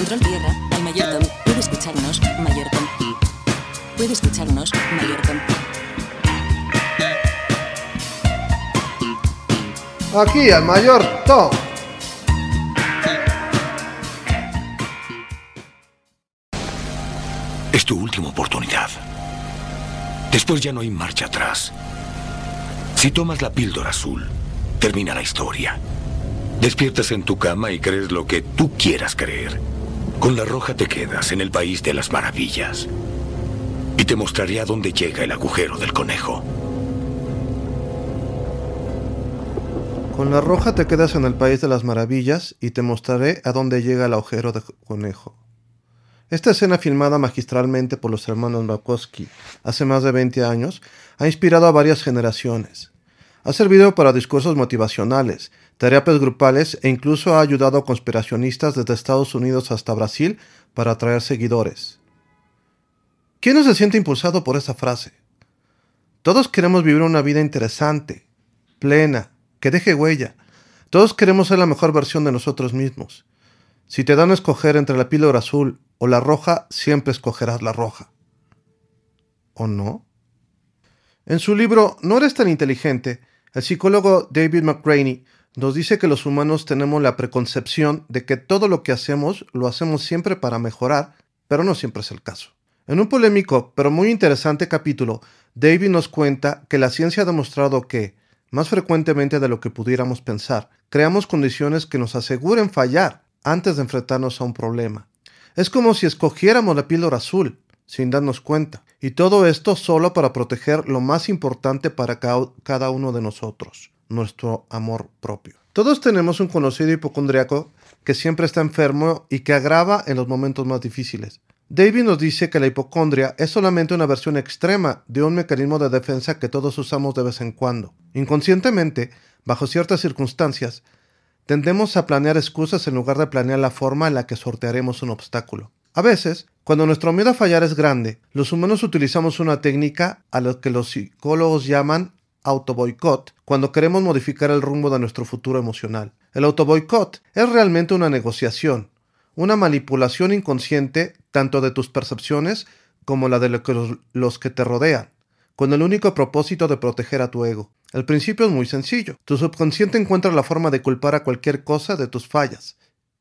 Control tierra, al Mayortom. Puede escucharnos, Mayortom. Puede escucharnos, Mayortom. Aquí, al mayor Tom. Es tu última oportunidad. Después ya no hay marcha atrás. Si tomas la píldora azul, termina la historia. Despiertas en tu cama y crees lo que tú quieras creer. Con la roja te quedas en el país de las maravillas. Y te mostraré a dónde llega el agujero del conejo. Con la roja te quedas en el país de las maravillas y te mostraré a dónde llega el agujero de conejo. Esta escena filmada magistralmente por los hermanos Makowski hace más de 20 años ha inspirado a varias generaciones. Ha servido para discursos motivacionales, terapias grupales e incluso ha ayudado a conspiracionistas desde Estados Unidos hasta Brasil para atraer seguidores. ¿Quién no se siente impulsado por esa frase? Todos queremos vivir una vida interesante, plena, que deje huella. Todos queremos ser la mejor versión de nosotros mismos. Si te dan a escoger entre la píldora azul o la roja, siempre escogerás la roja. ¿O no? En su libro No eres tan inteligente, el psicólogo David McRaney nos dice que los humanos tenemos la preconcepción de que todo lo que hacemos lo hacemos siempre para mejorar, pero no siempre es el caso. En un polémico pero muy interesante capítulo, David nos cuenta que la ciencia ha demostrado que, más frecuentemente de lo que pudiéramos pensar, creamos condiciones que nos aseguren fallar antes de enfrentarnos a un problema. Es como si escogiéramos la píldora azul, sin darnos cuenta, y todo esto solo para proteger lo más importante para cada uno de nosotros, nuestro amor propio. Todos tenemos un conocido hipocondriaco que siempre está enfermo y que agrava en los momentos más difíciles. David nos dice que la hipocondria es solamente una versión extrema de un mecanismo de defensa que todos usamos de vez en cuando. Inconscientemente, bajo ciertas circunstancias, tendemos a planear excusas en lugar de planear la forma en la que sortearemos un obstáculo. A veces, cuando nuestro miedo a fallar es grande, los humanos utilizamos una técnica a la que los psicólogos llaman autoboicot cuando queremos modificar el rumbo de nuestro futuro emocional. El autoboicot es realmente una negociación, una manipulación inconsciente tanto de tus percepciones como la de los que te rodean, con el único propósito de proteger a tu ego. El principio es muy sencillo. Tu subconsciente encuentra la forma de culpar a cualquier cosa de tus fallas,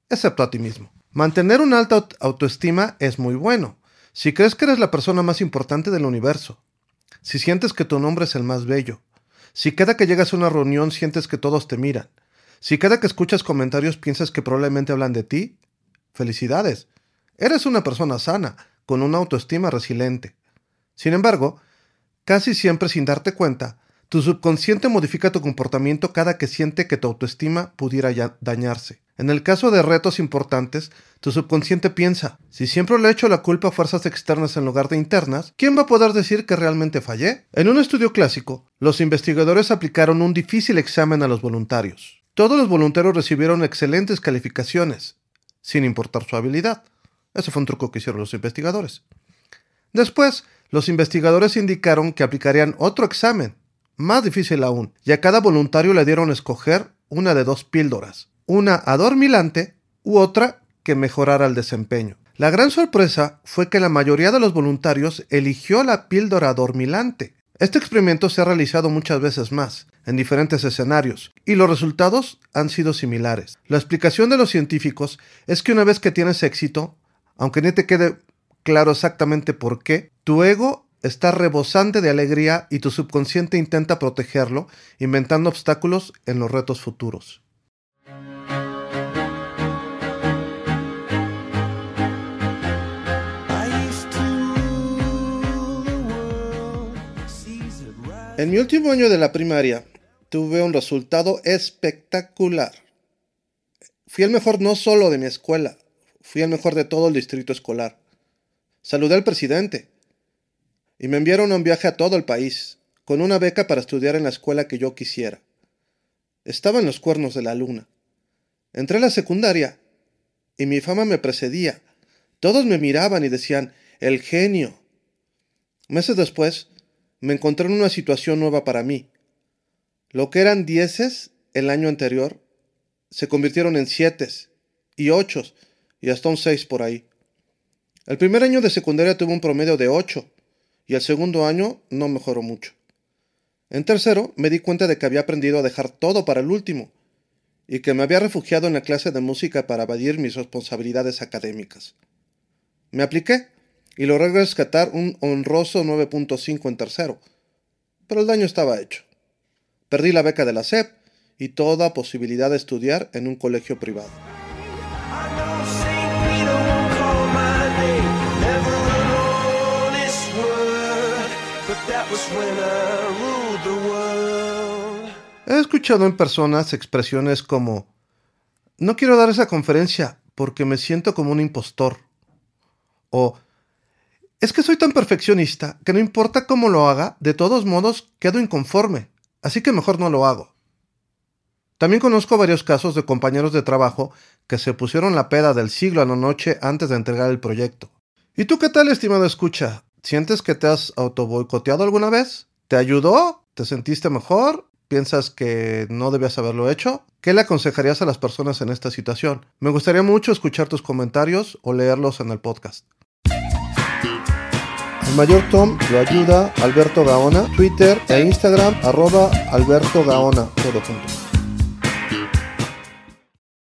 excepto a ti mismo. Mantener una alta autoestima es muy bueno. Si crees que eres la persona más importante del universo, si sientes que tu nombre es el más bello, si cada que llegas a una reunión sientes que todos te miran, si cada que escuchas comentarios piensas que probablemente hablan de ti, felicidades. Eres una persona sana, con una autoestima resiliente. Sin embargo, casi siempre sin darte cuenta, tu subconsciente modifica tu comportamiento cada que siente que tu autoestima pudiera dañarse. En el caso de retos importantes, tu subconsciente piensa, si siempre le echo la culpa a fuerzas externas en lugar de internas, ¿quién va a poder decir que realmente fallé? En un estudio clásico, los investigadores aplicaron un difícil examen a los voluntarios. Todos los voluntarios recibieron excelentes calificaciones, sin importar su habilidad. Ese fue un truco que hicieron los investigadores. Después, los investigadores indicaron que aplicarían otro examen, más difícil aún, y a cada voluntario le dieron escoger una de dos píldoras, una adormilante u otra que mejorara el desempeño. La gran sorpresa fue que la mayoría de los voluntarios eligió la píldora adormilante. Este experimento se ha realizado muchas veces más, en diferentes escenarios, y los resultados han sido similares. La explicación de los científicos es que una vez que tienes éxito, aunque no te quede claro exactamente por qué, tu ego está rebosante de alegría y tu subconsciente intenta protegerlo, inventando obstáculos en los retos futuros. En mi último año de la primaria tuve un resultado espectacular. Fui el mejor no solo de mi escuela, fui el mejor de todo el distrito escolar. Saludé al presidente, y me enviaron a un viaje a todo el país, con una beca para estudiar en la escuela que yo quisiera. Estaba en los cuernos de la luna. Entré a la secundaria y mi fama me precedía. Todos me miraban y decían, el genio. Meses después, me encontré en una situación nueva para mí. Lo que eran dieces el año anterior se convirtieron en siete y ochos, y hasta un 6 por ahí. El primer año de secundaria tuve un promedio de 8 y el segundo año no mejoró mucho. En tercero me di cuenta de que había aprendido a dejar todo para el último y que me había refugiado en la clase de música para evadir mis responsabilidades académicas. Me apliqué y logré rescatar un honroso 9.5 en tercero, pero el daño estaba hecho. Perdí la beca de la SEP y toda posibilidad de estudiar en un colegio privado. He escuchado en personas expresiones como no quiero dar esa conferencia porque me siento como un impostor. O es que soy tan perfeccionista que no importa cómo lo haga, de todos modos quedo inconforme, así que mejor no lo hago. También conozco varios casos de compañeros de trabajo que se pusieron la peda del siglo a la noche antes de entregar el proyecto. ¿Y tú qué tal, estimado escucha? ¿Sientes que te has autoboicoteado alguna vez? ¿Te ayudó? ¿Te sentiste mejor? ¿Piensas que no debías haberlo hecho? ¿Qué le aconsejarías a las personas en esta situación? Me gustaría mucho escuchar tus comentarios o leerlos en el podcast. El mayor Tom lo ayuda Alberto Gaona, Twitter e Instagram arroba Alberto Gaona, todo junto.